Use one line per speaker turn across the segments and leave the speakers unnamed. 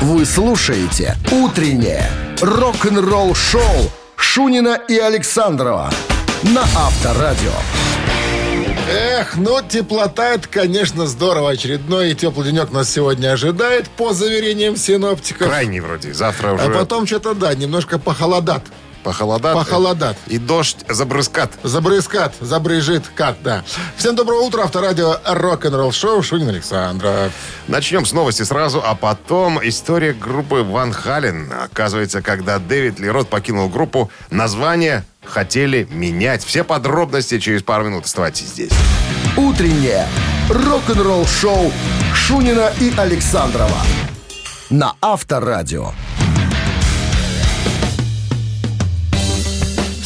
Вы слушаете «Утреннее рок-н-ролл-шоу» Шунина и Александрова на Авторадио.
Эх, ну теплота это, конечно, здорово. Очередной теплый денек нас сегодня ожидает, по заверениям синоптиков.
Крайний вроде. Завтра уже
А потом что-то, да, немножко похолодат.
Похолодат.
Похолодат.
И дождь забрызкат.
Забрызкат, забрыжит кат, да. Всем доброго утра, авторадио рок-н-ролл шоу Шунин Александров.
Начнем с новости сразу, а потом история группы Ван Хален. Оказывается, когда Дэвид Лерот покинул группу, название хотели менять. Все подробности через пару минут. Оставайтесь здесь.
«Утреннее рок-н-ролл-шоу» Шунина и Александрова на Авторадио.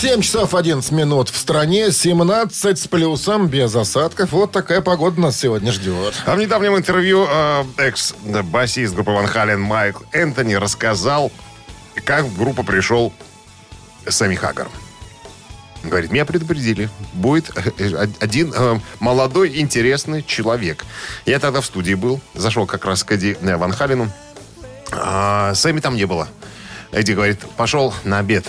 7 часов 11 минут в стране, 17 с плюсом, без осадков. Вот такая погода нас сегодня ждет.
А в недавнем интервью э, экс-басист группы Ван Хален Майкл Энтони рассказал, как в группу пришел Сами Хаггар. Говорит, меня предупредили. Будет э, один э, молодой, интересный человек. Я тогда в студии был. Зашел как раз к Эдди э, Ван Халену. А, Сэмми там не было. Эдди говорит, пошел на обед.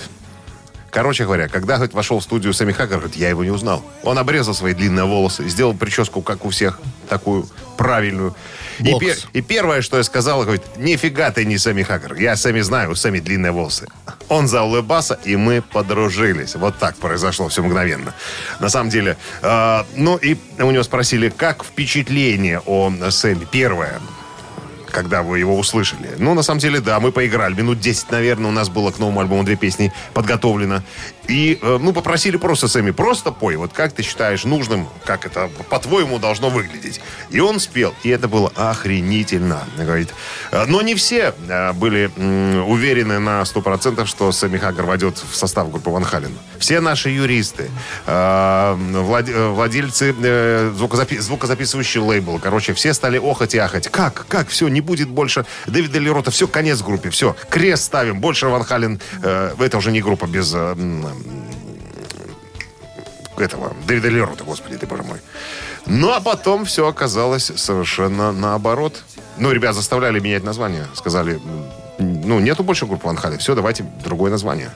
Короче говоря, когда говорит, вошел в студию Сэмми Хаггар, говорит, я его не узнал. Он обрезал свои длинные волосы, сделал прическу, как у всех, такую правильную. И,
Бокс.
пе- и первое, что я сказал, говорит, нифига ты не Сэмми Хаггар. Я Сэмми знаю, у Сэмми длинные волосы. Он заулыбался, и мы подружились. Вот так произошло все мгновенно. На самом деле, э, ну и у него спросили, как впечатление о Сэмми. Первое, когда вы его услышали. Ну, на самом деле, да, мы поиграли. Минут 10, наверное, у нас было к новому альбому две песни подготовлено. И, э, ну, попросили просто Сэмми, просто пой. Вот как ты считаешь нужным, как это, по-твоему, должно выглядеть. И он спел, и это было охренительно. Говорит. Э, Но не все э, были уверены на 100%, что Сэмми Хаггар войдет в состав группы Ван Хален. Все наши юристы, влад- владельцы звукозапи- звукозаписывающий лейбл, короче, все стали охать и ахать. Как? Как? Все, не будет больше Дэвида Лерота. Все, конец группе. Все, крест ставим. Больше Ван Хален. это уже не группа без этого Дэвида Лерота, господи ты, боже мой. Ну, а потом все оказалось совершенно наоборот. Ну, ребят заставляли менять название. Сказали, ну, нету больше группы Ван Хален. Все, давайте другое название.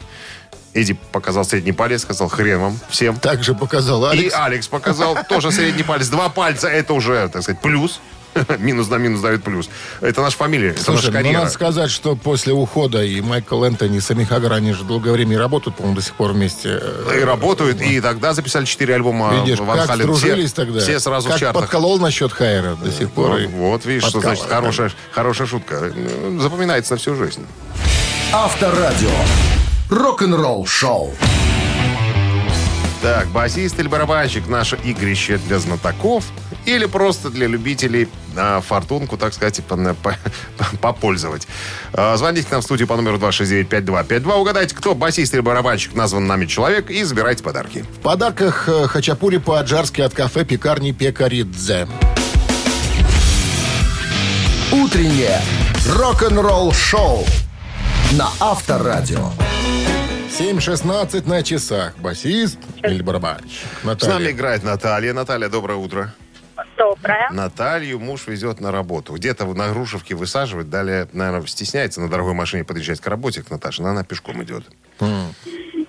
Эдди показал средний палец, сказал, хрен вам всем.
Также показал
И
Алекс.
Алекс показал тоже средний палец. Два пальца, это уже, так сказать, плюс. Минус на минус дает плюс. Это наша фамилия, это
Слушай,
наша
ну
карьера.
надо сказать, что после ухода и Майкл Энтони, и Сами Хаггар, они же долгое время и работают, по-моему, до сих пор вместе.
И работают, и тогда записали четыре альбома
Видишь,
Ван
как
Хален. все,
тогда.
Все сразу
как
в чартах.
подколол насчет Хайера до сих пор.
Вот,
и
вот, видишь, что
подкалывает.
значит хорошая, хорошая шутка. Ну, Запоминается на всю жизнь.
Авторадио. Рок-н-ролл-шоу.
Так, басист или барабанщик наше игрище для знатоков или просто для любителей а, фортунку, так сказать, по- по- попользовать. А, Звоните к нам в студию по номеру 269-5252. Угадайте, кто басист или барабанщик назван нами человек и забирайте подарки.
В подарках э, хачапури по-аджарски от кафе пекарни Пекаридзе.
«Утреннее рок-н-ролл-шоу» на Авторадио.
7.16 на часах. Басист или барабанщик?
С нами
Наталья.
играет Наталья. Наталья, доброе утро.
Доброе.
Наталью муж везет на работу. Где-то на Грушевке высаживает. Далее, наверное, стесняется на дорогой машине подъезжать к работе, к Наташе. Но она пешком идет.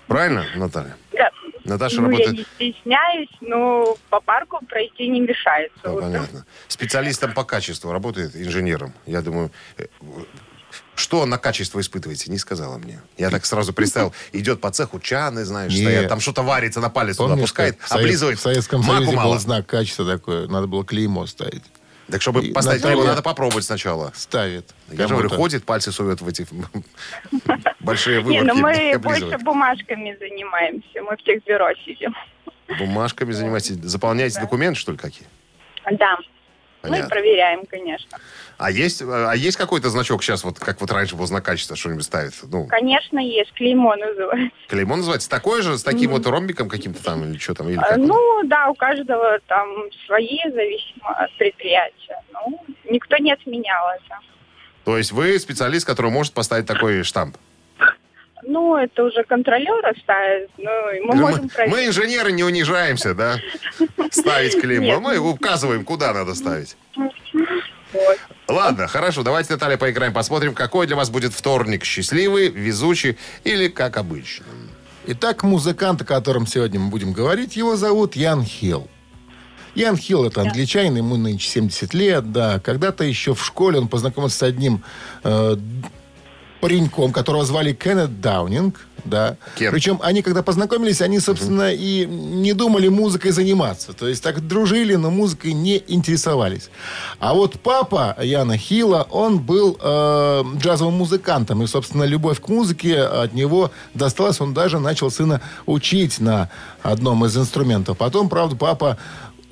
Правильно, Наталья?
Да.
Наташа
ну,
работает...
я не стесняюсь, но по парку пройти не мешается.
Ну,
Вот.
понятно. Специалистом по качеству работает, инженером. Я думаю, э, что на качество испытываете, не сказала мне. Я так сразу представил, идет по цеху чаны, знаешь,
Не.
стоят, там что-то варится на палец туда
Помнишь,
пускает,
в Совет-
облизывает.
В Советском
Маку
Союзе
мало.
был знак качества такое. Надо было клеймо ставить.
Так чтобы
И
поставить его, надо попробовать сначала.
Ставит.
Я же говорю, ходит, пальцы сует в эти большие
Не, ну мы больше бумажками занимаемся. Мы в техбюро сидим.
Бумажками занимаетесь. Заполняете документы, что ли, какие?
Да. Ну и
Понятно.
проверяем, конечно.
А есть, а есть какой-то значок сейчас, вот как вот раньше был знак качества, что-нибудь ставит? Ну,
Конечно, есть. Клеймо называется.
клеймо называется. Такой же, с таким вот ромбиком каким-то там, или что там? Или
А? Ну, да, у каждого там свои, зависимо от предприятия. Ну, никто не отменял это.
То есть вы специалист, который может поставить такой штамп?
Ну, это уже контролеры ставят. Ну, мы
Мы,
можем проверить.
мы, инженеры, не унижаемся, да? Ставить клеймо. Мы указываем, куда надо ставить.
Вот.
Ладно, хорошо, давайте, Наталья, поиграем, посмотрим, какой для вас будет вторник. Счастливый, везучий или как обычно.
Итак, музыкант, о котором сегодня мы будем говорить, его зовут Ян Хилл. Ян Хилл это англичанин, ему нынче 70 лет, да. Когда-то еще в школе он познакомился с одним э, пареньком, которого звали Кеннет Даунинг, да.
Кен.
Причем они, когда познакомились, они, собственно, и не думали музыкой заниматься. То есть так дружили, но музыкой не интересовались. А вот папа Яна Хилла, он был э, джазовым музыкантом. И, собственно, любовь к музыке от него досталась. Он даже начал сына учить на одном из инструментов. Потом, правда, папа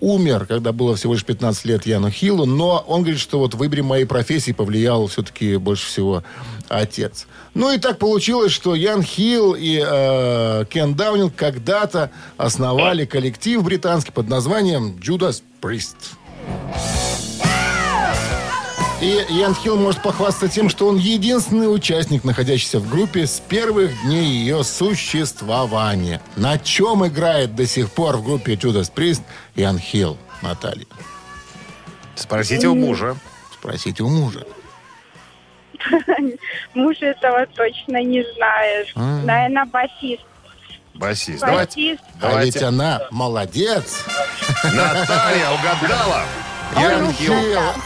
умер, когда было всего лишь 15 лет Яну Хиллу, но он говорит, что вот выборе моей профессии повлиял все-таки больше всего отец. Ну и так получилось, что Ян Хилл и э, Кен Даунинг когда-то основали коллектив британский под названием Judas Priest. И Ян Хилл может похвастаться тем, что он единственный участник, находящийся в группе с первых дней ее существования. На чем играет до сих пор в группе Judas Priest Ян Хилл, Наталья?
Спросите у мужа.
Спросите у мужа.
Муж этого точно не знаешь. Наверное, басист.
Басист. Давайте.
Басист.
А ведь она молодец.
Наталья угадала.
Ян Хилл,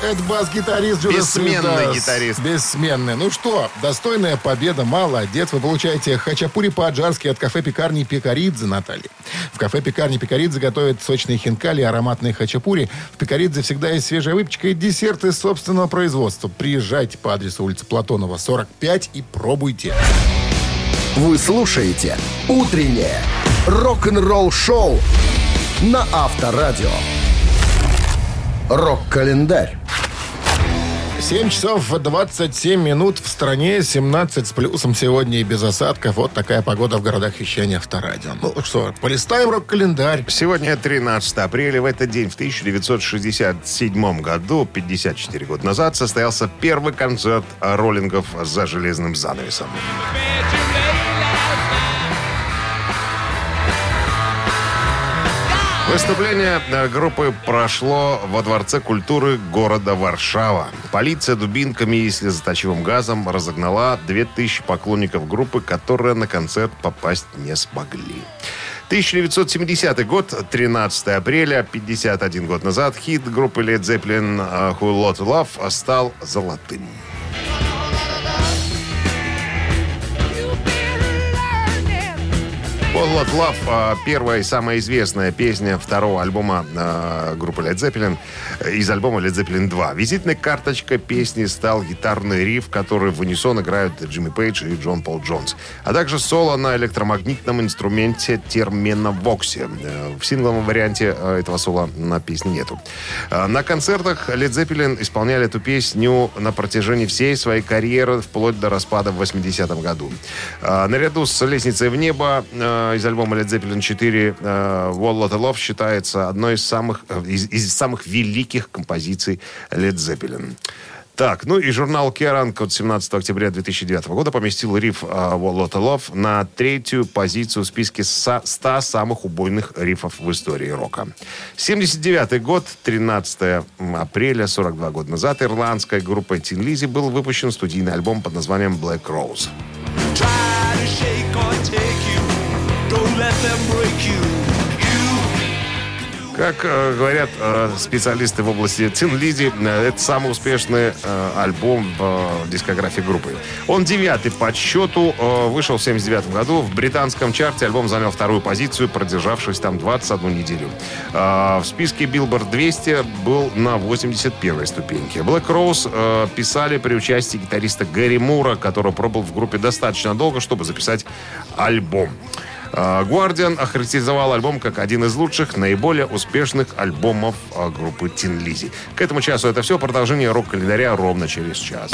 это бас-гитарист Judas
Бессменный
да,
гитарист.
Бессменный. Ну что, достойная победа, молодец. Вы получаете хачапури по-аджарски от кафе-пекарни Пекаридзе, Наталья. В кафе-пекарни Пекаридзе готовят сочные хинкали и ароматные хачапури. В Пекаридзе всегда есть свежая выпечка и десерты собственного производства. Приезжайте по адресу улица Платонова, 45 и пробуйте.
Вы слушаете «Утреннее рок-н-ролл-шоу» на Авторадио. Рок-календарь.
7 часов 27 минут в стране, 17 с плюсом сегодня и без осадков. Вот такая погода в городах вещания Авторадио. Ну что, полистаем рок-календарь.
Сегодня 13 апреля. В этот день, в 1967 году, 54 года назад, состоялся первый концерт роллингов за железным занавесом. Выступление э, группы прошло во Дворце культуры города Варшава. Полиция дубинками и слезоточивым газом разогнала 2000 поклонников группы, которые на концерт попасть не смогли. 1970 год, 13 апреля, 51 год назад, хит группы Led Zeppelin э, «Who Lot Love» стал золотым. All Lot Love а, первая и самая известная песня второго альбома а, группы Led Zeppelin из альбома Led Zeppelin 2. Визитной карточкой песни стал гитарный риф, который в унисон играют Джимми Пейдж и Джон Пол Джонс. А также соло на электромагнитном инструменте терменовоксе. В сингловом варианте э, этого соло на песне нету. А, На концертах Led Zeppelin исполняли эту песню на протяжении всей своей карьеры, вплоть до распада в 80-м году. А, Наряду с «Лестницей в небо» из альбома Led Zeppelin 4 э, «Wall Lotta Love» считается одной из самых, э, из, из самых великих композиций Led Zeppelin. Так, ну и журнал Kerrang от 17 октября 2009 года поместил риф э, «Wall Lotta Love» на третью позицию в списке со- 100 самых убойных рифов в истории рока. 79 год, 13 апреля, 42 года назад, ирландской группой Tin Lizzy был выпущен студийный альбом под названием «Black Rose».
try to shake or take you.
Как э, говорят э, специалисты в области Тин Лизи, э, это самый успешный э, альбом в э, дискографии группы. Он девятый по счету, э, вышел в 79 году. В британском чарте альбом занял вторую позицию, продержавшись там 21 неделю. В списке Billboard 200 был на 81 ступеньке. Black Rose писали при участии гитариста Гэри Мура, который пробыл в группе достаточно долго, чтобы записать альбом. А, Guardian охарактеризовал альбом как один из лучших, наиболее успешных альбомов а, группы Тин Лизи. К этому часу это все. Продолжение рок-календаря ровно через час.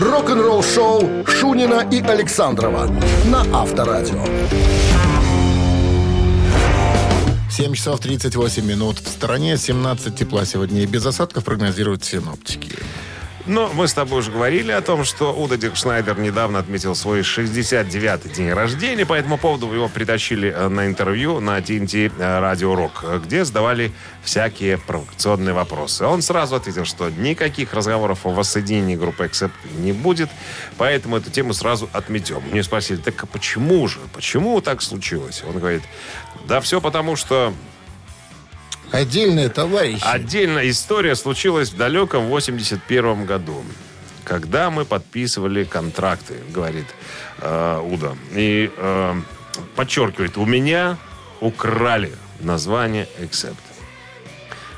Рок-н-ролл-шоу Шунина и Александрова на Авторадио.
7 часов 38 минут. В стороне 17 тепла сегодня и без осадков прогнозируют синоптики.
Но мы с тобой уже говорили о том, что Уда Дикшнайдер недавно отметил свой 69-й день рождения. По этому поводу его притащили э, на интервью на TNT Радио Рок, где задавали всякие провокационные вопросы. Он сразу ответил, что никаких разговоров о воссоединении группы Accept не будет, поэтому эту тему сразу отметем. Мне спросили, так а почему же? Почему так случилось? Он говорит, да все потому, что
Отдельные товарищи.
Отдельная история случилась в далеком 81 году, когда мы подписывали контракты, говорит э, Уда. И э, подчеркивает, у меня украли название Accept.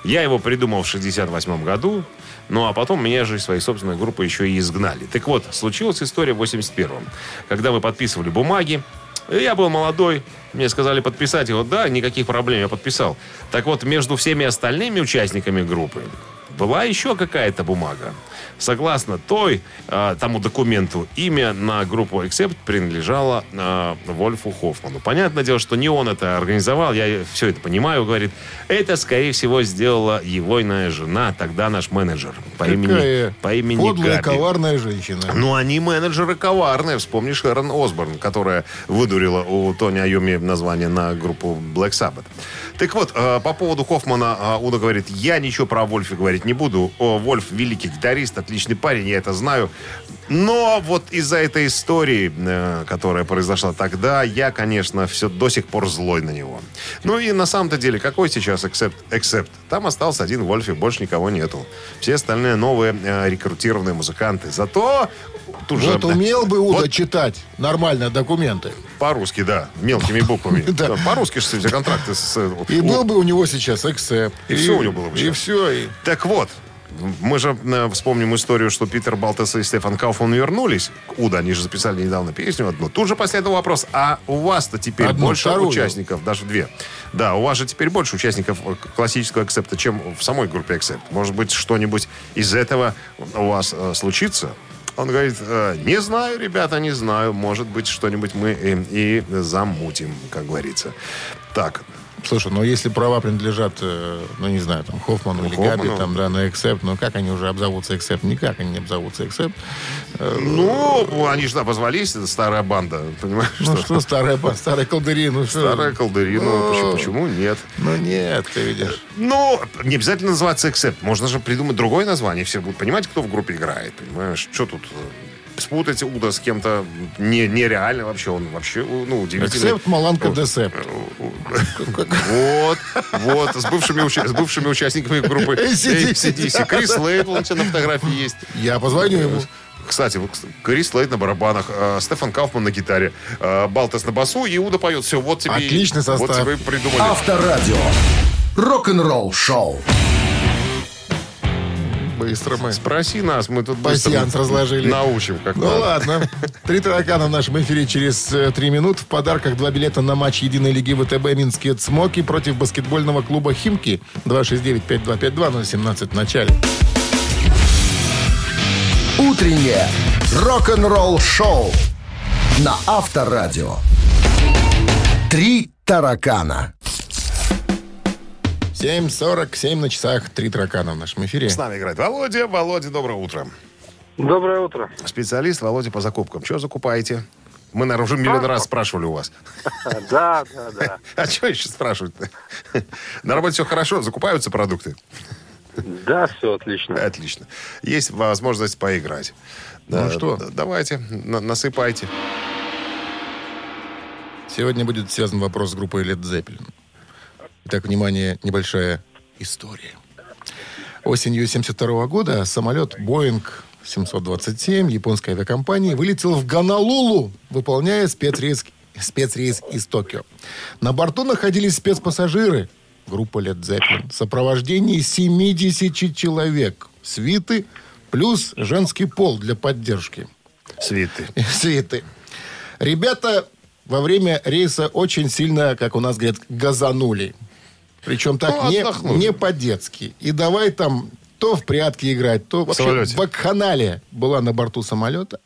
Я его придумал в 68 году, ну а потом меня же из своей собственной группы еще и изгнали. Так вот, случилась история в 81-м, когда мы подписывали бумаги, я был молодой, мне сказали подписать его. Да, никаких проблем, я подписал. Так вот, между всеми остальными участниками группы была еще какая-то бумага. Согласно той, э, тому документу, имя на группу Accept принадлежало э, Вольфу Хоффману. Понятное дело, что не он это организовал, я все это понимаю, говорит. Это, скорее всего, сделала его иная жена, тогда наш менеджер по
Какая
имени, по имени
подлая,
Габи.
коварная женщина.
Ну, они менеджеры коварные. Вспомни Шерон Осборн, которая выдурила у Тони Айоми название на группу Black Sabbath. Так вот, э, по поводу Хоффмана э, Уда говорит, я ничего про Вольфа говорить не буду. О, Вольф великий гитарист, отличный парень, я это знаю. Но вот из-за этой истории, э, которая произошла тогда, я, конечно, все до сих пор злой на него. Ну и на самом-то деле, какой сейчас Accept? Accept? Там остался один Вольф, и больше никого нету. Все остальные новые рекрутированные музыканты. Зато же,
Вот умел бы Уда
Вот
читать нормально документы.
по-русски, да, мелкими буквами.
Да.
По-русски же все контракты с... э,
И был бы у него сейчас эксепт.
И всё у него было бы
И все. И...
Так вот, мы же э, вспомним историю, что Питер Балтес и Стефан Кауфман вернулись. к Уда, они же записали недавно песню одну. Тут же последовал вопрос, а у вас-то теперь
Одну,
больше
вторую.
участников, даже две. Да, у вас же теперь больше участников э, классического акцепта, чем в самой группе акцепт. Может быть, что-нибудь из этого у вас э, случится? Он говорит, «Э, не знаю, ребята, не знаю. Может быть, что-нибудь мы и, и замутим, как говорится. Так,
Слушай, ну если права принадлежат, э, ну не знаю, там Хоффману или
Хоффману.
Габи, там, да, на Accept, ну как они уже обзовутся Accept? Никак они не обзовутся Accept.
ну, они же обозвались, это старая банда, понимаешь?
Ну что, старая, ба- старая колдыри, ну что?
Старая колдыри, ну, почему, почему нет?
Ну нет, ты видишь.
Ну, не обязательно называться Accept. Можно же придумать другое название. Все будут понимать, кто в группе играет. Понимаешь, что тут э, спутать Уда с кем-то не, нереально вообще. Он вообще, э, ну, удивительный.
Эксепт, Маланка, Десепт.
Вот, вот, с бывшими, уча- с бывшими участниками группы
AC/DC.
Крис Лейбл, у тебя на фотографии есть.
Я позвоню ему.
Кстати, Крис Лейд на барабанах, э, Стефан Кауфман на гитаре, э, Балтес на басу, и Уда поет. Все, вот тебе,
Отличный состав.
Вот тебе придумали.
Авторадио. Рок-н-ролл шоу.
Быстро мы.
Спроси нас, мы тут быстро
Пасьянс разложили.
научим, как
Ну
надо.
ладно. Три таракана в нашем эфире через э, три минут. В подарках два билета на матч Единой лиги ВТБ «Минские Цмоки» против баскетбольного клуба «Химки». 269-5252, 017 в начале.
Утреннее рок-н-ролл шоу на Авторадио. Три таракана.
7.47 на часах. Три таракана в нашем эфире.
С нами играет Володя. Володя, доброе утро.
Доброе утро.
Специалист Володя по закупкам. Что закупаете? Мы, наверное, уже миллион раз спрашивали у вас.
Да, да, да.
А что еще спрашивать-то? На работе все хорошо, закупаются продукты.
Да, все отлично.
Отлично. Есть возможность поиграть. Да,
что?
Давайте, на- насыпайте.
Сегодня будет связан вопрос с группой Led Zeppelin. Итак, внимание, небольшая история. Осенью 72 года самолет Boeing 727 японской авиакомпании вылетел в Гонолулу, выполняя спецрейс, спецрейс из Токио. На борту находились спецпассажиры, группа Led Zeppelin, в сопровождении 70 человек, свиты плюс женский пол для поддержки
Свиты.
свиты. Ребята во время рейса очень сильно, как у нас говорят, газанули. Причем так
Ну,
не, не по-детски. И давай там то в прятки играть, то вообще
самолете.
вакханалия была на борту самолета.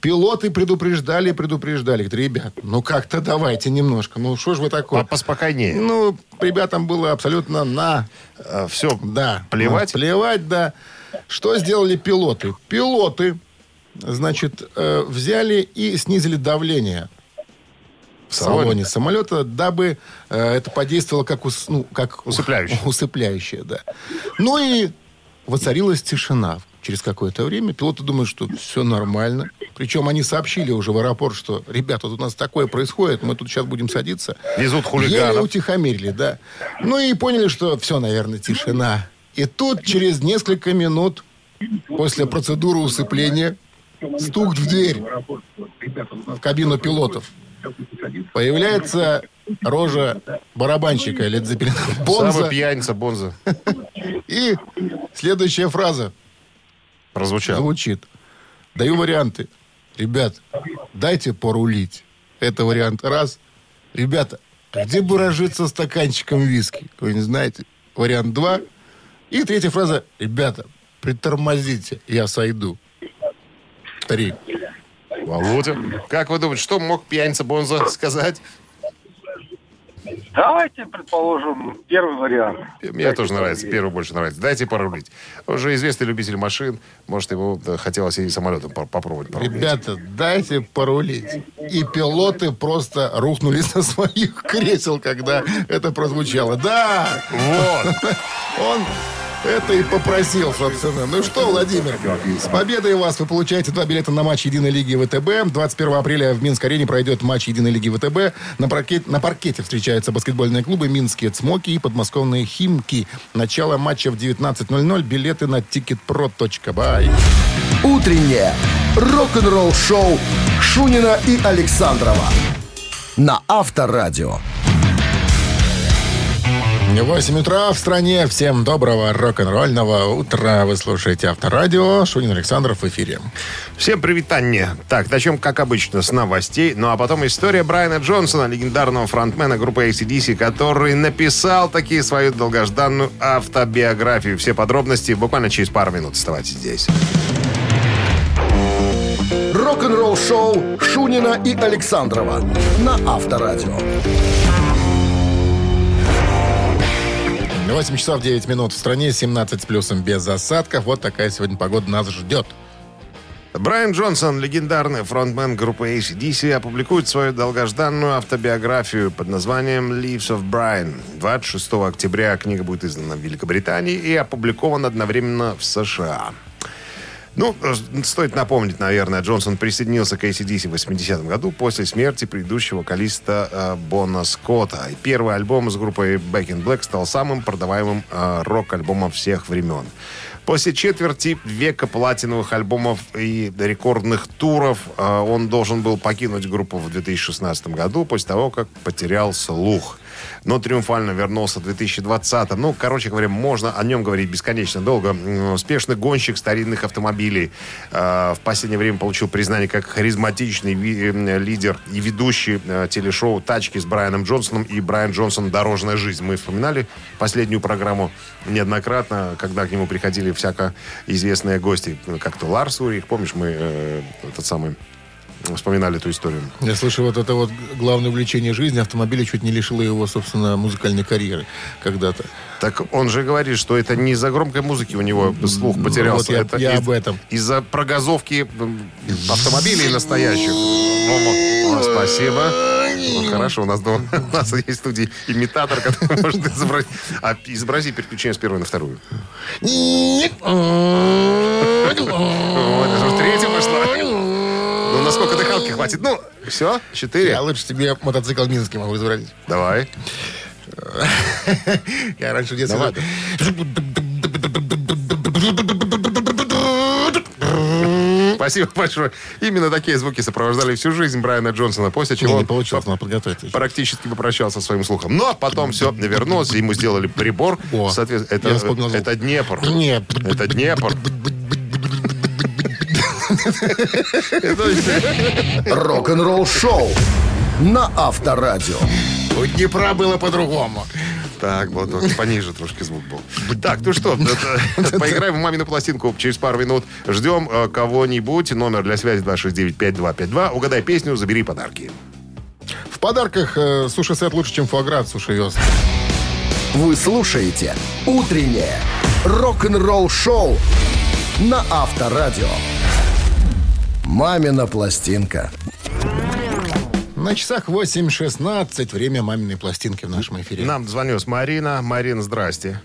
Пилоты предупреждали, предупреждали. Говорят, ребят, ну как-то давайте немножко. Ну что ж вы такое?
По- Поспокойнее.
Ну, ребятам было абсолютно на
Все,
да.
плевать?
Ну, плевать, да. Что сделали пилоты? Пилоты, значит, э, взяли и снизили давление в
салоне?
салоне самолета, дабы э, это подействовало как, ус- ну, как
Усыпляющее.
усыпляющее, да. Ну и воцарилась тишина. Через какое-то время пилоты думают, что все нормально. Причем они сообщили уже в аэропорт, что, ребята, тут у нас такое происходит, мы тут сейчас будем садиться.
Везут
Еле
хулиганов.
утихомирили, да. Ну и поняли, что все, наверное, тишина. И тут через несколько минут после процедуры усыпления стук в дверь в кабину пилотов. Появляется рожа барабанщика Лед Зеппелина.
Самый
Бонза.
пьяница Бонза
И следующая фраза
прозвучал.
звучит. Даю варианты. Ребят, дайте порулить. Это вариант раз. Ребята, где бы разжиться стаканчиком виски? Вы не знаете? Вариант два. И третья фраза. Ребята, притормозите, я сойду. Три.
Володя, как вы думаете, что мог пьяница Бонза сказать?
Давайте, предположим, первый вариант.
Мне тоже нравится, первый больше нравится. Дайте порулить. Он же известный любитель машин. Может, ему да, хотелось и самолетом по- попробовать порулить.
Ребята, дайте порулить. И пилоты просто рухнули со своих кресел, когда это прозвучало. Да,
Вот.
Он это и попросил, собственно. Ну что, Владимир, с победой вас вы получаете два билета на матч Единой Лиги ВТБ. 21 апреля в Минск-арене пройдет матч Единой Лиги ВТБ. На, паркете, на паркете встречаются баскетбольные клубы «Минские Цмоки» и подмосковные «Химки». Начало матча в 19.00. Билеты на ticketpro.by.
Утреннее рок-н-ролл-шоу Шунина и Александрова на Авторадио.
8 утра в стране. Всем доброго рок-н-ролльного утра. Вы слушаете Авторадио. Шунин Александров в эфире.
Всем привитание. Так, начнем, как обычно, с новостей. Ну, а потом история Брайана Джонсона, легендарного фронтмена группы ACDC, который написал такие свою долгожданную автобиографию. Все подробности буквально через пару минут. Оставайтесь здесь.
Рок-н-ролл-шоу Шунина и Александрова на Авторадио.
8 часов 9 минут в стране, 17 с плюсом без осадков. Вот такая сегодня погода нас ждет.
Брайан Джонсон, легендарный фронтмен группы ACDC, опубликует свою долгожданную автобиографию под названием «Leaves of Brian». 26 октября книга будет издана в Великобритании и опубликована одновременно в США. Ну, стоит напомнить, наверное, Джонсон присоединился к ACDC в 80-м году после смерти предыдущего вокалиста э, Бона Скотта. И первый альбом с группой Back in Black стал самым продаваемым э, рок-альбомом всех времен. После четверти века платиновых альбомов и рекордных туров э, он должен был покинуть группу в 2016 году после того, как потерял слух. Но триумфально вернулся в 2020. Ну, короче говоря, можно о нем говорить бесконечно долго. Успешный гонщик старинных автомобилей. Э, В последнее время получил признание как харизматичный э, лидер и ведущий э, телешоу «Тачки» с Брайаном Джонсоном и Брайан Джонсон «Дорожная жизнь». Мы вспоминали последнюю программу неоднократно, когда к нему приходили всяко известные гости. Как то Ларс Урих, помнишь, мы э, этот самый вспоминали эту историю.
Я слышу, вот это вот главное увлечение жизни автомобиля чуть не лишило его, собственно, музыкальной карьеры когда-то.
Так он же говорит, что это не из-за громкой музыки у него слух потерялся.
вот я-
это
я
из-
об этом.
Из-за прогазовки автомобилей настоящих. О, о, спасибо. Ну, хорошо, у нас, дома, у нас есть в студии имитатор, который может изобразить. А изобрази переключение с первой на вторую. Вот, это уже третья пошла. Ну, насколько дыхалки хватит? Ну, все, четыре.
Я лучше тебе мотоцикл Минский могу изобразить.
Давай.
Я раньше в детстве...
Давай. Спасибо большое. Именно такие звуки сопровождали всю жизнь Брайана Джонсона, после
Не,
чего
не получилось, надо подготовиться. еще.
практически попрощался со своим слухом. Но потом все вернулось, ему сделали прибор.
О,
Соответственно, это, это Днепр.
Не.
Это Днепр.
Рок-н-ролл-шоу на Авторадио.
У Днепра было по-другому.
Так, вот, вот пониже трошки звук был. Так, ну что, поиграем в мамину пластинку через пару минут. Ждем э, кого-нибудь. Номер для связи 269-5252. Угадай песню, забери подарки.
В подарках э, суши-сет лучше, чем фуагра от Суши Вест.
Вы слушаете «Утреннее рок-н-ролл-шоу» на Авторадио. «Мамина пластинка».
На часах 8.16. Время маминой пластинки в нашем эфире.
Нам звонилась Марина. Марина, здрасте.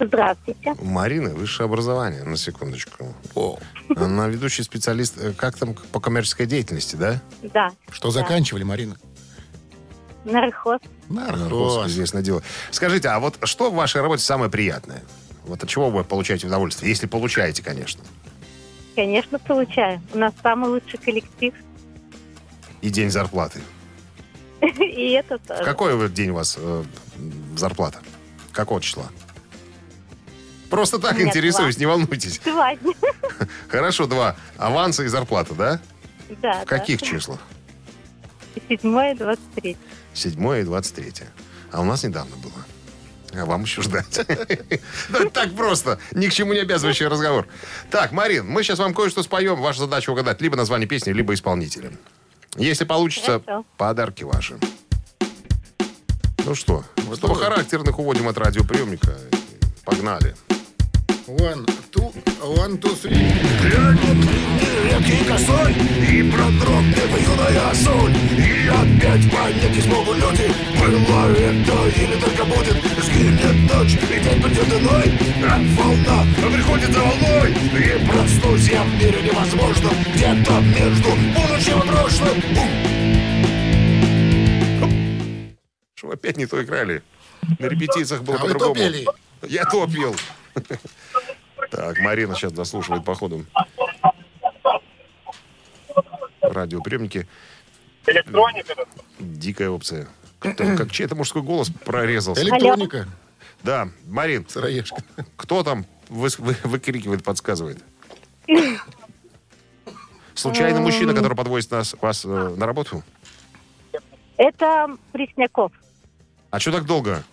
Здравствуйте.
У Марины высшее образование, на секундочку. Она ведущий специалист, э, как там, по коммерческой деятельности, да?
Да.
Что заканчивали, Марина?
Нархоз.
Нархоз.
известное дело. Скажите, а вот что в вашей работе самое приятное? Вот от чего вы получаете удовольствие? Если получаете, конечно.
Конечно, получаю. У нас самый лучший коллектив.
И день зарплаты.
И это
В
тоже.
какой вот день у вас э, зарплата? Какого числа? Просто так интересуюсь, не волнуйтесь.
Два дня.
Хорошо, два. Аванса и зарплата, да?
Да,
В каких числах?
да. Седьмое, двадцать третье.
7 и 23. А у нас недавно было. А вам еще ждать. Ну, так просто. Ни к чему не обязывающий разговор. Так, Марин, мы сейчас вам кое-что споем. Ваша задача угадать либо название песни, либо исполнителя. Если получится, подарки ваши. Ну что, чтобы характерных уводим от радиоприемника. Погнали.
One, two, one, two, three.
Редкий косой и продрогнет юная соль И опять поднялись могут люди Было это или только будет Сгинет ночь и день придет иной волна приходит за волной И проснусь я в мире невозможно Где-то между будущим и прошлым
Что опять не то играли? На репетициях было
А
по-другому. Я то пел. Так, Марина сейчас дослушивает походу. Радиоприемники.
Электроника.
Дикая опция. Кто- как чей-то мужской голос прорезался.
Электроника.
Да, Марин,
Сыроежка.
кто там выс- вы- выкрикивает, подсказывает? Случайно мужчина, который подвозит нас, вас э, на работу?
Это Пресняков.
А что так долго?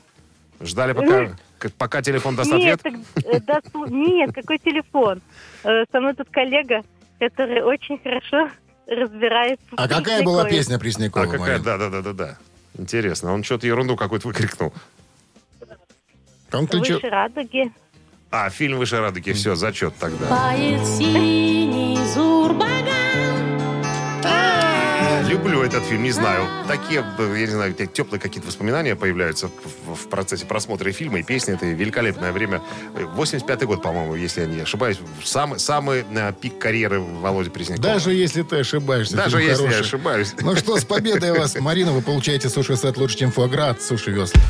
Ждали, пока, к- пока телефон даст
Нет,
ответ?
так, э, да, нет, какой телефон? Э, Со мной тут коллега, который очень хорошо разбирается.
А какая была песня Преснякова,
А какая?
Марин?
Да, да, да, да, да. Интересно, он что-то ерунду какую-то выкрикнул.
Там ключу-
Выше радуги.
А, фильм «Выше радуги», все, зачет тогда.
Тает синий зурбаган.
Люблю этот фильм, не знаю. Такие, я не знаю, теплые какие-то воспоминания появляются в, в процессе просмотра фильма, и песни. Это великолепное время. 85-й год, по-моему, если я не ошибаюсь. Самый, самый э, пик карьеры Володи Преснякова.
Даже если ты ошибаешься,
Даже если я
хороший.
ошибаюсь.
Ну что, с победой вас, Марина, вы получаете суши-сет лучше, чем фуагра от Суши Весла.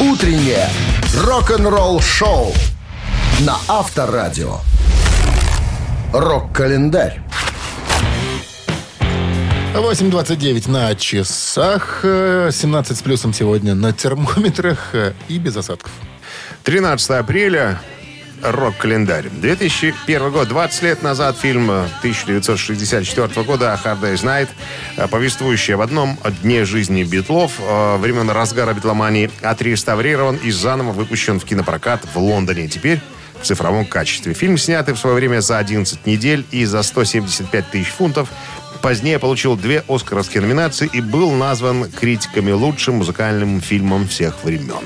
Утреннее рок-н-ролл-шоу на Авторадио. Рок-календарь.
8.29 на часах, э, 17 с плюсом сегодня на термометрах э, и без осадков.
13 апреля. Рок-календарь. 2001 год. 20 лет назад фильм э, 1964 года «Hard Day's Night», э, повествующий об одном дне жизни Битлов э, времен разгара битломании, отреставрирован и заново выпущен в кинопрокат в Лондоне. Теперь в цифровом качестве. Фильм, снятый в свое время за 11 недель и за 175 тысяч фунтов, позднее получил две оскаровские номинации и был назван критиками лучшим музыкальным фильмом всех времен.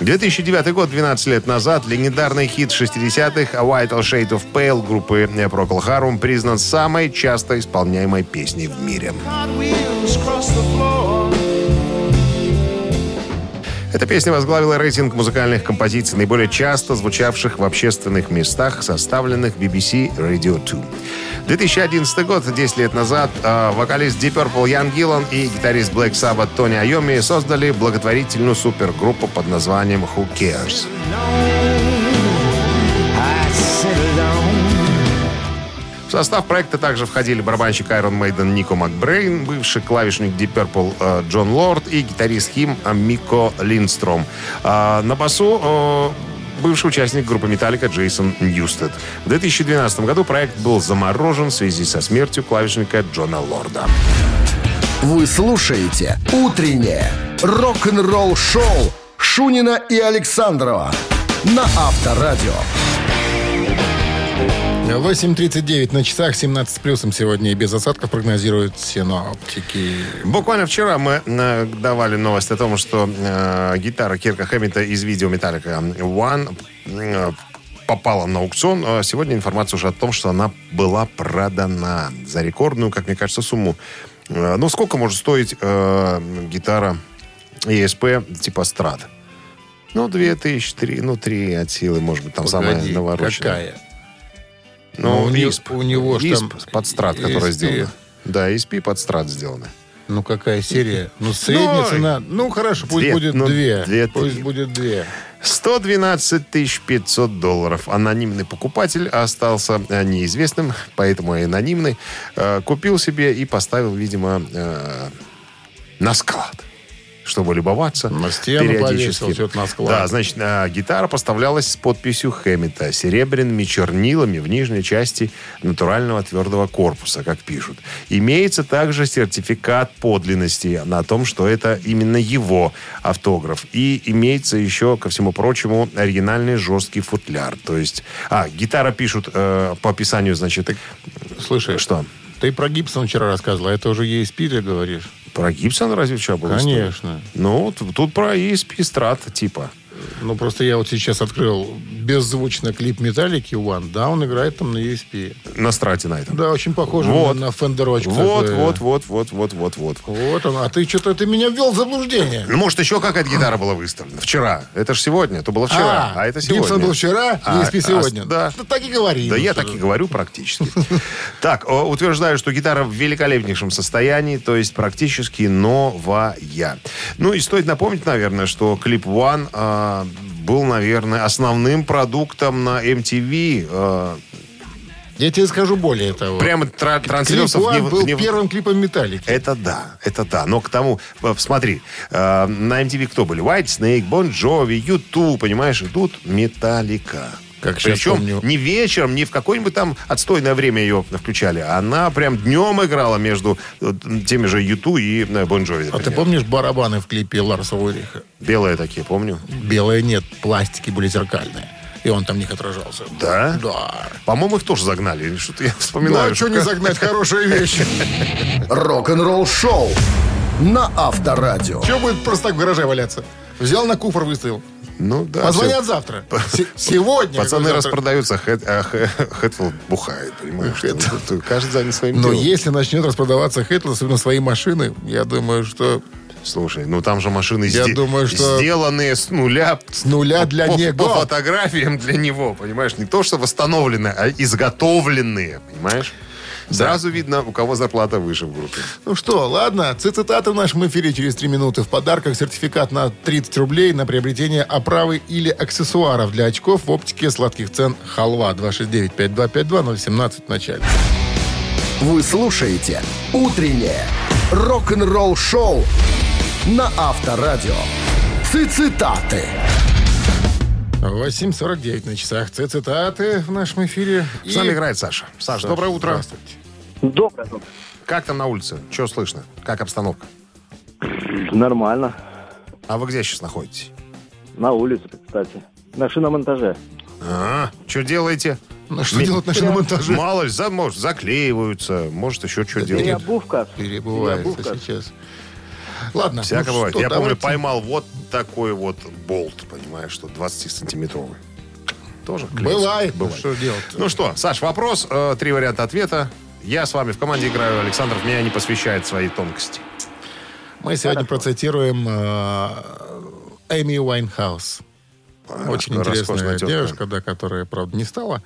2009 год, 12 лет назад, легендарный хит 60-х «A White Shade of Pale» группы Procol Harum признан самой часто исполняемой песней в мире. Эта песня возглавила рейтинг музыкальных композиций, наиболее часто звучавших в общественных местах, составленных BBC Radio 2. 2011 год, 10 лет назад, э, вокалист Deep Purple Ян Гиллан и гитарист Black Sabbath Тони Айоми создали благотворительную супергруппу под названием Who Cares. В состав проекта также входили барабанщик Iron Maiden Нико Макбрейн, бывший клавишник Deep Purple э, Джон Лорд и гитарист Хим Мико Линдстром. А на басу бывший участник группы Металлика Джейсон Ньюстед. В 2012 году проект был заморожен в связи со смертью клавишника Джона Лорда.
Вы слушаете «Утреннее рок-н-ролл-шоу» Шунина и Александрова на Авторадио.
8.39 на часах, 17 с плюсом сегодня и без осадков прогнозируют синоптики.
Буквально вчера мы э, давали новость о том, что э, гитара Кирка Хэммита из видео Металлика One э, попала на аукцион. А сегодня информация уже о том, что она была продана за рекордную, как мне кажется, сумму. Э, Ну, сколько может стоить э, гитара ESP типа Страт? Ну, две тысячи, три, ну, три от силы, может быть, там самая
Погоди,
навороченная.
какая?
Ну,
Ну, у
ISP.
у него ж
ISP
там
под страт, которая
ESP.
сделана. Да, ESP под страт сделана.
Ну, какая серия? Ну, средняя
Ну,
цена. Ну, хорошо, пусть
две,
будет
ну,
две.
две,
Пусть
три.
будет две.
112 тысяч 500 долларов. Анонимный покупатель остался э, неизвестным, поэтому и анонимный. Э, Купил себе и поставил, видимо, э, на склад чтобы любоваться.
На стену повесил, всё это на склад.
Да, значит, э, гитара поставлялась с подписью Хэммита серебряными чернилами в нижней части натурального твердого корпуса, как пишут. Имеется также сертификат подлинности на том, что это именно его автограф. И имеется еще, ко всему прочему, оригинальный жесткий футляр. То есть, а, гитара пишут э, по описанию, значит,
Слушай,
что?
Ты про Гибсон вчера рассказывал, а это уже ESP ты говоришь?
Про Гибсон разве что было?
Конечно.
Ну, т- тут про ESP страт, типа.
Ну, просто я вот сейчас открыл беззвучно клип Металлики One. Да, он играет там на ESP.
На страте на этом.
Да, очень похоже
Вот.
на, на фендерочку.
Вот, вот, вот, вот, вот, вот, вот.
Вот он. А ты что-то ты меня ввел в заблуждение.
Ну, может, еще какая-то гитара была выставлена. Вчера. Это же сегодня. Это было вчера. А, это сегодня.
Гибсон был вчера,
А,
ESP
а,
сегодня.
да.
Ну, так и говори.
Да я так и
ты.
говорю практически. Так, утверждаю, что гитара в великолепнейшем состоянии, то есть практически новая. Ну и стоит напомнить, наверное, что клип One а, был, наверное, основным продуктом на MTV. а,
Я тебе скажу более того.
прямо тра-
Клип
транслировался в
One
нев-
был
в
первым клипом Металлики.
Это да, это да. Но к тому, э, смотри, э, на MTV кто были? White Snake, Bon Jovi, U2, понимаешь, идут Металлика.
Как
Причем
помню.
не вечером, не в какое-нибудь там отстойное время ее включали. Она прям днем играла между э, теми же U2 и э, Bon Jovi.
А ты помнишь барабаны в клипе Ларса Уриха?
Белые такие, помню.
Белые нет, пластики были зеркальные. И он там них отражался.
Да?
Да.
По-моему, их тоже загнали. Или Что-то я
Ну,
вспоминаю.
а что не загнать хорошие вещи?
Рок-н-ролл шоу на Авторадио.
Что будет просто так в гараже валяться? Взял на куфр, выставил.
Ну да.
Позвонят
всё.
завтра. Се- Сегодня.
Пацаны
завтра.
распродаются, Хэт- а Хэ- Хэтфилд бухает, понимаешь?
Хэт-
Каждый занят своим
Но
делом.
если начнет распродаваться Хэтл, особенно свои машины, я думаю, что
Слушай, ну там же машины
Я
сде-
думаю, что-
сделанные с нуля.
С нуля для
по,
него.
По фотографиям для него, понимаешь? Не то, что восстановленные, а изготовленные, понимаешь? Сразу видно, у кого зарплата выше в группе.
Ну что, ладно, цитаты в нашем эфире через три минуты. В подарках сертификат на 30 рублей на приобретение оправы или аксессуаров для очков в оптике сладких цен «Халва» 269-5252-017 в начале.
Вы слушаете «Утреннее рок-н-ролл-шоу» на Авторадио. Цитаты.
8.49 на часах. Цитаты в нашем эфире.
С нами играет Саша. Саша, доброе утро.
Здравствуйте.
Доброе. доброе.
Как там на улице? Что слышно? Как обстановка?
Нормально.
А вы где сейчас находитесь?
На улице, кстати. На шиномонтаже.
А, что делаете?
Ну, что
Ми-
делать на шиномонтаже?
Мало ли, за- может, заклеиваются, может, еще что делать.
Переобувка.
Перебывается
Переобувка.
сейчас. Ладно.
Всяко
ну
бывает.
что,
Я помню,
давайте.
поймал вот такой вот болт, понимаешь, что 20-сантиметровый. Тоже клеится.
Бывает. Ну, что делать?
Ну что, Саш, вопрос, э, три варианта ответа. Я с вами в команде играю, Александр меня не посвящает свои тонкости.
Мы сегодня процитируем э, Эми Уайнхаус. Очень интересная девушка, да, которая, правда, не стала.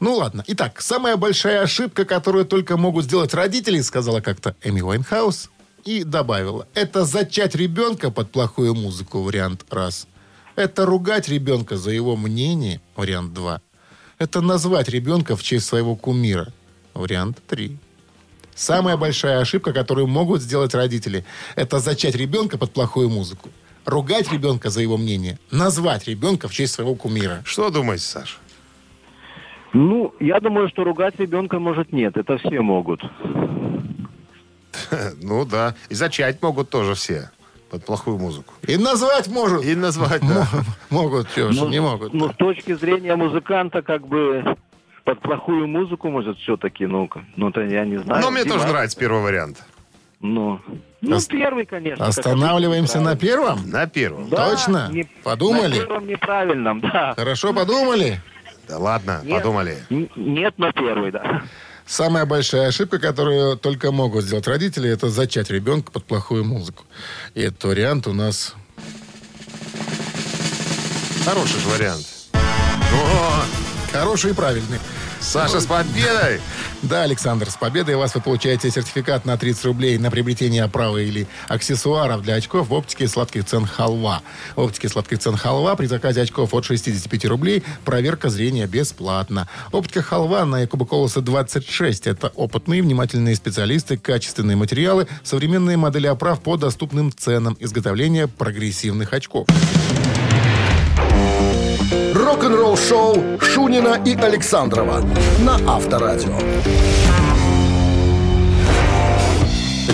Ну ладно. Итак, самая большая ошибка, которую только могут сделать родители, сказала как-то Эми Уайнхаус. И добавила, это зачать ребенка под плохую музыку, вариант раз. Это ругать ребенка за его мнение, вариант два. Это назвать ребенка в честь своего кумира, вариант три. Самая большая ошибка, которую могут сделать родители, это зачать ребенка под плохую музыку. Ругать ребенка за его мнение. Назвать ребенка в честь своего кумира.
Что думаете, Саш?
Ну, я думаю, что ругать ребенка, может, нет. Это все могут.
Ну да. И зачать могут тоже все под плохую музыку.
И назвать может.
И назвать, да.
Могут, ж, не могут.
Ну, с точки зрения музыканта, как бы под плохую музыку, может, все-таки, ну, ну, это я не знаю.
Но мне тоже
Дима,
нравится первый вариант.
Ну, ну
Ос-
первый, конечно.
Останавливаемся на первом?
На первом.
Да,
Точно?
не-
Подумали?
На первом неправильном, да.
Хорошо подумали?
Да ладно,
Нет.
подумали.
Нет, но первый, да.
Самая большая ошибка, которую только могут сделать родители, это зачать ребенка под плохую музыку. И этот вариант у нас...
Хороший же вариант. О,
Хороший и правильный.
Саша, с победой!
Да, Александр, с победой вас вы получаете сертификат на 30 рублей на приобретение оправы или аксессуаров для очков в оптике сладких цен «Халва». В оптике сладких цен «Халва» при заказе очков от 65 рублей проверка зрения бесплатна. Оптика «Халва» на Якуба Колоса 26. Это опытные, внимательные специалисты, качественные материалы, современные модели оправ по доступным ценам, изготовление прогрессивных очков.
Рок-н-ролл шоу Шунина и Александрова на Авторадио.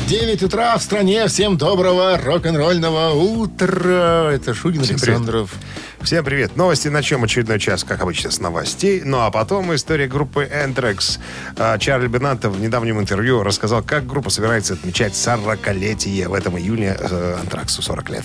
9 утра в стране. Всем доброго рок-н-ролльного утра. Это Шунин
Всем
Александров.
Всем привет. Новости на чем? Очередной час, как обычно, с новостей. Ну а потом история группы Anthrax. А, Чарли Бенанто в недавнем интервью рассказал, как группа собирается отмечать 40-летие в этом июне э, Антраксу 40 лет.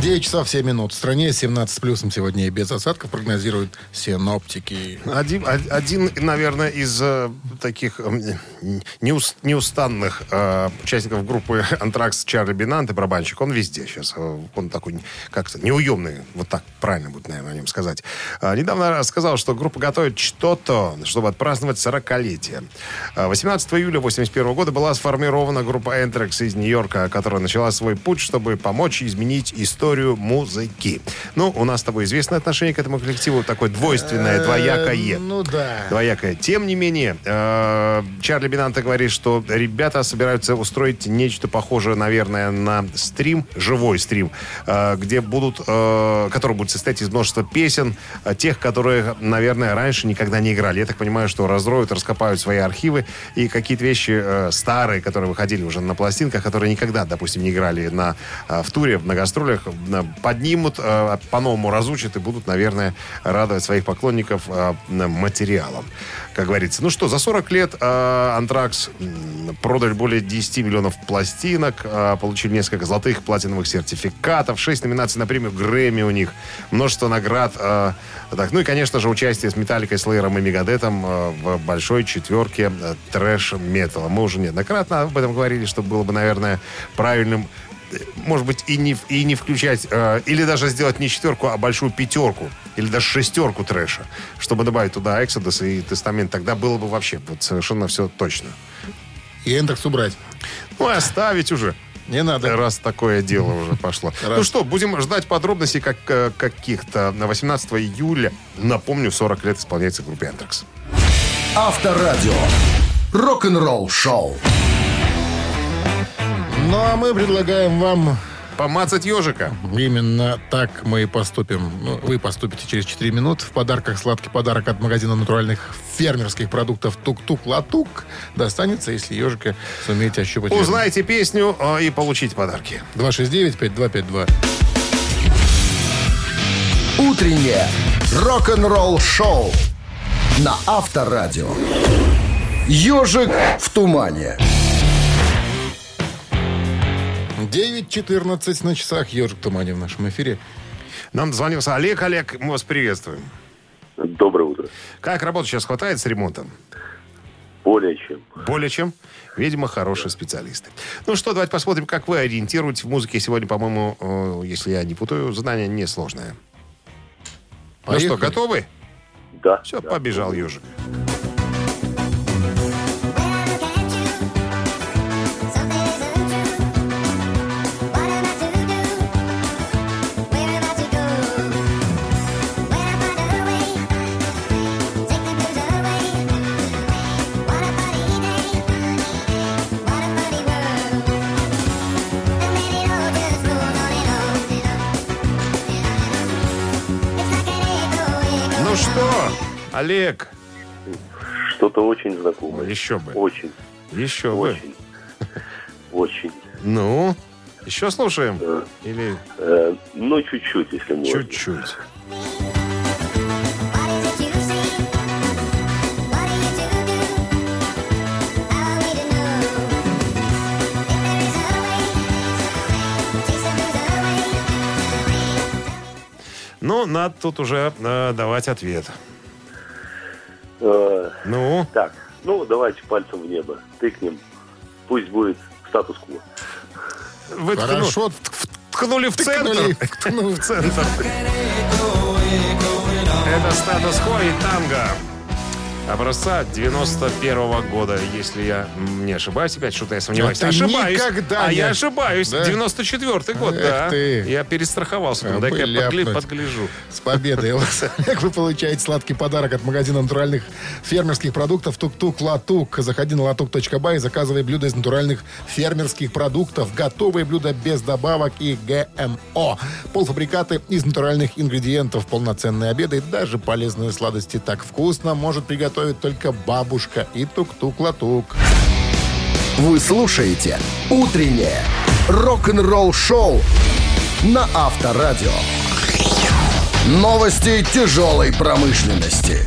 9 часов 7 минут. В стране 17 с плюсом сегодня и без осадков прогнозируют синоптики.
Один, од- один, наверное, из э, таких э, неус- неустанных э, участников группы Антракс Чарли Бинант и барабанщик, он везде сейчас. э, Он такой как-то неуемный, вот так правильно будет, наверное, о нем сказать. Э, недавно рассказал, что группа готовит что-то, чтобы отпраздновать 40-летие. Э, 18 июля 81 года была сформирована группа Anthrax из Нью-Йорка, которая начала свой путь, чтобы помочь изменить историю музыки. Ну, у нас с тобой известное отношение к этому коллективу, такое двойственное, двоякое.
Э, Ну да.
Двоякое. Тем не менее, э, Чарли Бинанта говорит, что ребята собираются устроить нечто похожее, наверное, на стрим, живой стрим, э, где будут, который будет состоять из множества песен, тех, которые, наверное, раньше никогда не играли. Я так понимаю, что разроют, раскопают свои архивы и какие-то вещи старые, которые выходили уже на пластинках, которые никогда, допустим, не играли на, в туре, на гастролях, поднимут, э, по-новому разучат и будут, наверное, радовать своих поклонников э, материалом, как говорится. Ну что, за 40 лет э, Антракс продали более 10 миллионов пластинок, э, получили несколько золотых платиновых сертификатов, 6 номинаций на премию Грэмми у них, множество наград. э, так, ну и, конечно же, участие с Металликой, Слеером и Мегадетом э, в большой четверке э, трэш-металла. Мы уже неоднократно об этом говорили, что было бы, наверное, правильным может быть, и не, и не включать, э, или даже сделать не четверку, а большую пятерку, или даже шестерку трэша, чтобы добавить туда Exodus и Тестамент, тогда было бы вообще вот совершенно все точно.
И Эндрекс убрать.
Ну, оставить уже,
Не надо.
раз такое дело уже пошло. Ну что, будем ждать подробностей как, э, каких-то. На 18 июля, напомню, 40 лет исполняется группе Anthrax.
Авторадио. Рок-н-ролл шоу.
Ну, а мы предлагаем вам
Помацать ежика.
Именно так мы и поступим. Ну, вы поступите через 4 минуты. В подарках сладкий подарок от магазина натуральных фермерских продуктов «Тук-тук-латук» достанется, если ежика сумеете ощупать.
Узнайте песню э, и получите подарки.
269-5252.
Утреннее рок-н-ролл шоу на Авторадио. Ежик в тумане.
9.14 на часах. Ежик в тумане в нашем эфире.
Нам дозвонился Олег. Олег, мы вас приветствуем.
Доброе утро.
Как работы сейчас хватает с ремонтом?
Более чем.
Более чем. Видимо, хорошие специалисты. Ну что, давайте посмотрим, как вы ориентируете в музыке. Сегодня, по-моему, э, если я не путаю, задание несложное. Ну
Поехали.
что, готовы?
Да.
Все,
да.
побежал ежик. Ну Олег.
Что-то очень знакомое.
Еще бы.
Очень.
Еще очень. бы.
Очень. Очень.
Ну, еще слушаем?
Да.
Или...
Э, ну, чуть-чуть, если можно.
Чуть-чуть. Ну, надо тут уже э, давать ответ. Ну,
так, ну давайте пальцем в небо. Тыкнем. Пусть будет статус-кво.
вы
Хорошо,
ткнули в центр.
ткнули.
В центр. Это статус-кво и танго. Образца 91 года, если я не ошибаюсь. Опять что-то я сомневаюсь.
Ты
ошибаюсь.
никогда
а
не-
я ошибаюсь.
Да?
94 год,
Эх
да.
ты.
Я перестраховался.
А,
Дай-ка я подгля- подгляжу.
С победой вас, Олег, вы получаете сладкий подарок от магазина натуральных фермерских продуктов «Тук-тук Латук». Заходи на латук.бай и заказывай блюда из натуральных фермерских продуктов. Готовые блюда без добавок и ГМО. Полуфабрикаты из натуральных ингредиентов, полноценные обеды и даже полезные сладости. Так вкусно может приготовить только бабушка и «Тук-тук Латук».
Вы слушаете «Утреннее рок-н-ролл-шоу» на Авторадио. Новости тяжелой промышленности.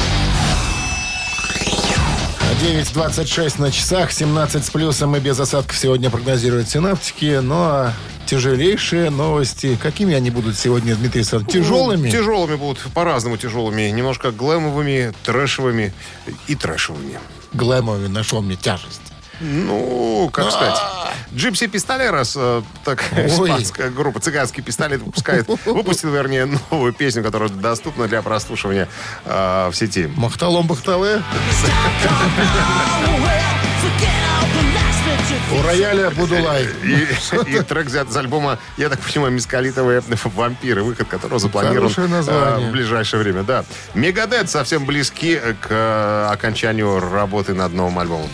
9.26 на часах, 17 с плюсом и без осадков сегодня прогнозируют синаптики. Ну а тяжелейшие новости, какими они будут сегодня, Дмитрий Александрович? Тяжелыми?
Ну, Тяжелыми будут, по-разному тяжелыми. Немножко глэмовыми, трэшевыми и трэшевыми.
Глэмовыми нашел мне тяжесть.
Ну, как сказать, Джипси Пистолерос, э, так испанская группа «Цыганский пистолет» выпускает, выпустил, вернее, новую песню, которая доступна для прослушивания э, в сети.
Махталом Бахтале. У рояля Будулай.
И, и трек взят из альбома, я так понимаю, «Мискалитовые вампиры», выход которого запланирован э, в ближайшее время. Да. Мегадет совсем близки к э, окончанию работы над новым альбомом.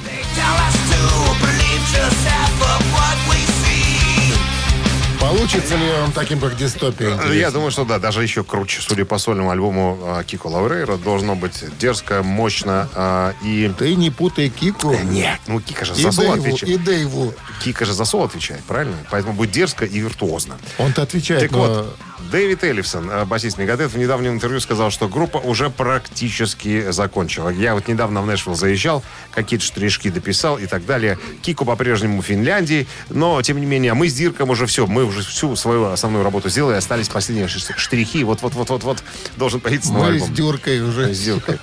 Получится ли он таким, как дистопия?
Я
интересно?
думаю, что да, даже еще круче. Судя по сольному альбому э, Кико Лаурейра, должно быть дерзко, мощно э, и...
Ты не путай Кику.
Нет, ну Кика же за соло
Дэйву, и
отвечает.
Дэйву.
Кика же за соло отвечает, правильно? Поэтому будет дерзко и виртуозно.
Он-то отвечает,
Так
но
вот, Дэвид Эллифсон, э, басист Мегадет, в недавнем интервью сказал, что группа уже практически закончила. Я вот недавно в Нэшвилл заезжал, какие-то штришки дописал и так далее. Кику по-прежнему в Финляндии, но, тем не менее, мы с Дирком уже все, мы уже всю свою основную работу сделали, остались последние штрихи. Вот-вот-вот-вот-вот должен появиться новый
мы с
альбом.
Дюркой уже.
С Дюркой.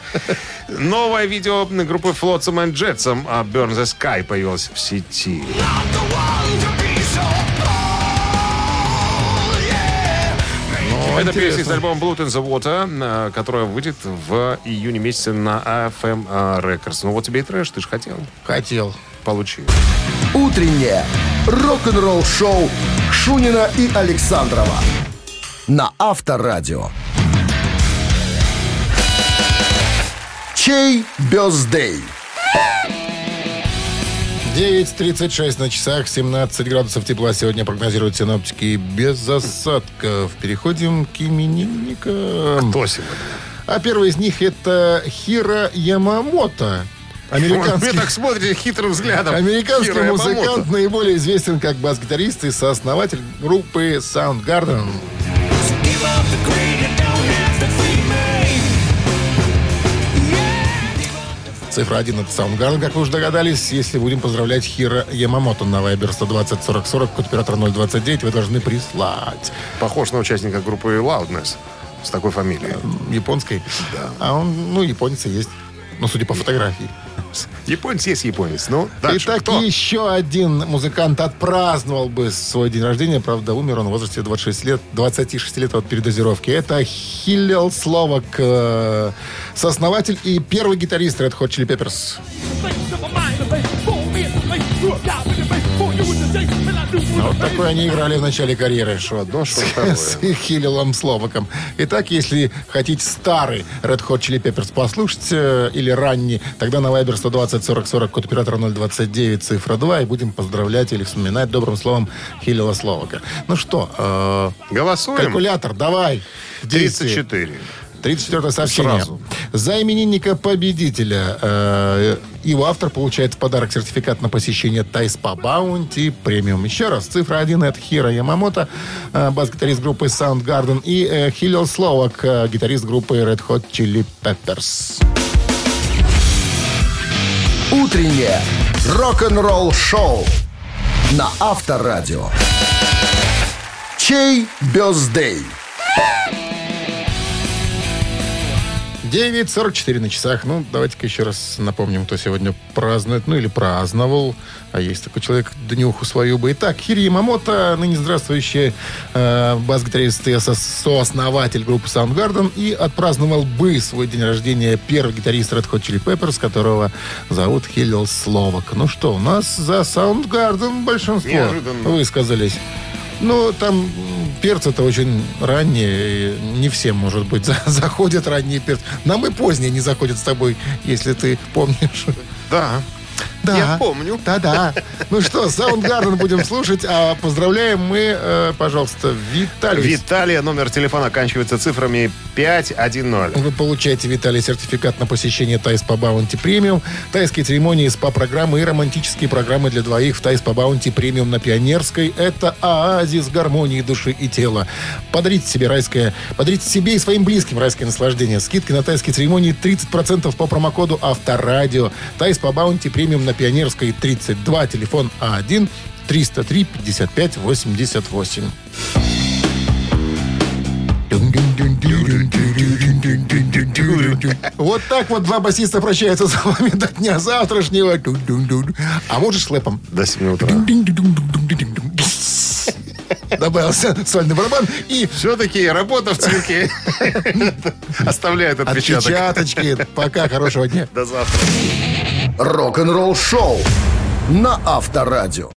Новое видео группы Flotsam and Jetsam Burn the Sky появилось в сети.
Ну,
Это песня из альбома Blood in the Water, э, которая выйдет в июне месяце на AFM э, Records. Ну вот тебе и трэш, ты же хотел.
Хотел.
Получи.
Утреннее рок-н-ролл-шоу Шунина и Александрова на Авторадио. Чей бездей?
9.36 на часах, 17 градусов тепла сегодня прогнозируют синоптики без осадков. Переходим к именинникам.
Кто сегодня?
А первый из них это Хира Ямамото.
Вы
Американский,
так смотрите хитрым взглядом.
американский
Хиро
музыкант,
Ямамото.
наиболее известен как бас-гитарист и сооснователь группы Soundgarden. Цифра 1 это Soundgarden, как вы уже догадались. Если будем поздравлять Хира Ямамото на Viber 120 40 40, код оператора 029, вы должны прислать.
Похож на участника группы Loudness с такой фамилией.
Японской? А он, ну, японец и есть. Ну, судя по фотографии.
Японец есть японец. Ну, дальше.
Итак,
Кто?
еще один музыкант отпраздновал бы свой день рождения. Правда, умер он в возрасте 26 лет, 26 лет от передозировки. Это Хиллел Словак, э, сооснователь и первый гитарист Red Hot Chili Peppers. Ну, Вот такой они играли в начале карьеры.
Что одно, что второе.
С Хиллелом Словаком. Итак, если хотите старый Red Hot Chili Peppers послушать э, или ранний, тогда на Viber 120 40 40 код оператора 029 цифра 2 и будем поздравлять или вспоминать добрым словом Хиллела Словака. Ну что, э,
Голосуем.
калькулятор, давай. в действие.
34.
34 сообщение.
Сразу.
За именинника победителя э, его автор получает в подарок сертификат на посещение Тайспа Баунти премиум. Еще раз, цифра 1 это Хиро Ямамото, э, бас-гитарист группы Soundgarden, и э, Хиллел Словак, э, гитарист группы Red Hot Chili Peppers.
Утреннее рок-н-ролл-шоу на Авторадио. Чей бездей?
9.44 на часах. Ну, давайте-ка еще раз напомним, кто сегодня празднует, ну или праздновал. А есть такой человек, днюху свою бы. Итак, Хири Ямамото, ныне здравствующий э, бас-гитарист и со- сооснователь группы Soundgarden, и отпраздновал бы свой день рождения первый гитарист Red Hot Chili Peppers, которого зовут Хиллел Словак. Ну что, у нас за Soundgarden большинство
Неожиданно.
высказались. Ну, там м, перцы-то очень ранние. Не всем, может быть, за- заходят ранние перцы. Нам и поздние не заходят с тобой, если ты помнишь.
Да.
Да.
Я помню.
Да-да. Ну что, Soundgarden будем слушать, а поздравляем мы, э, пожалуйста, Виталий.
Виталия, номер телефона оканчивается цифрами 510.
Вы получаете, Виталий, сертификат на посещение Тай СПА Баунти Премиум, тайские церемонии, СПА-программы и романтические программы для двоих в Тай СПА Баунти Премиум на Пионерской. Это оазис гармонии души и тела. Подарите себе райское, подарите себе и своим близким райское наслаждение. Скидки на тайские церемонии 30% по промокоду Авторадио. Тайс по Баунти Премиум на Пионерской 32, телефон А А1 303 55 88. Вот так вот два басиста прощаются с вами до дня завтрашнего. А можешь с лэпом?
До 7 утра.
Добавился сольный барабан и
Все-таки работа в цирке оставляет отпечаток.
отпечаточки. Пока, хорошего дня.
До завтра.
Рок-н-ролл шоу на Авторадио.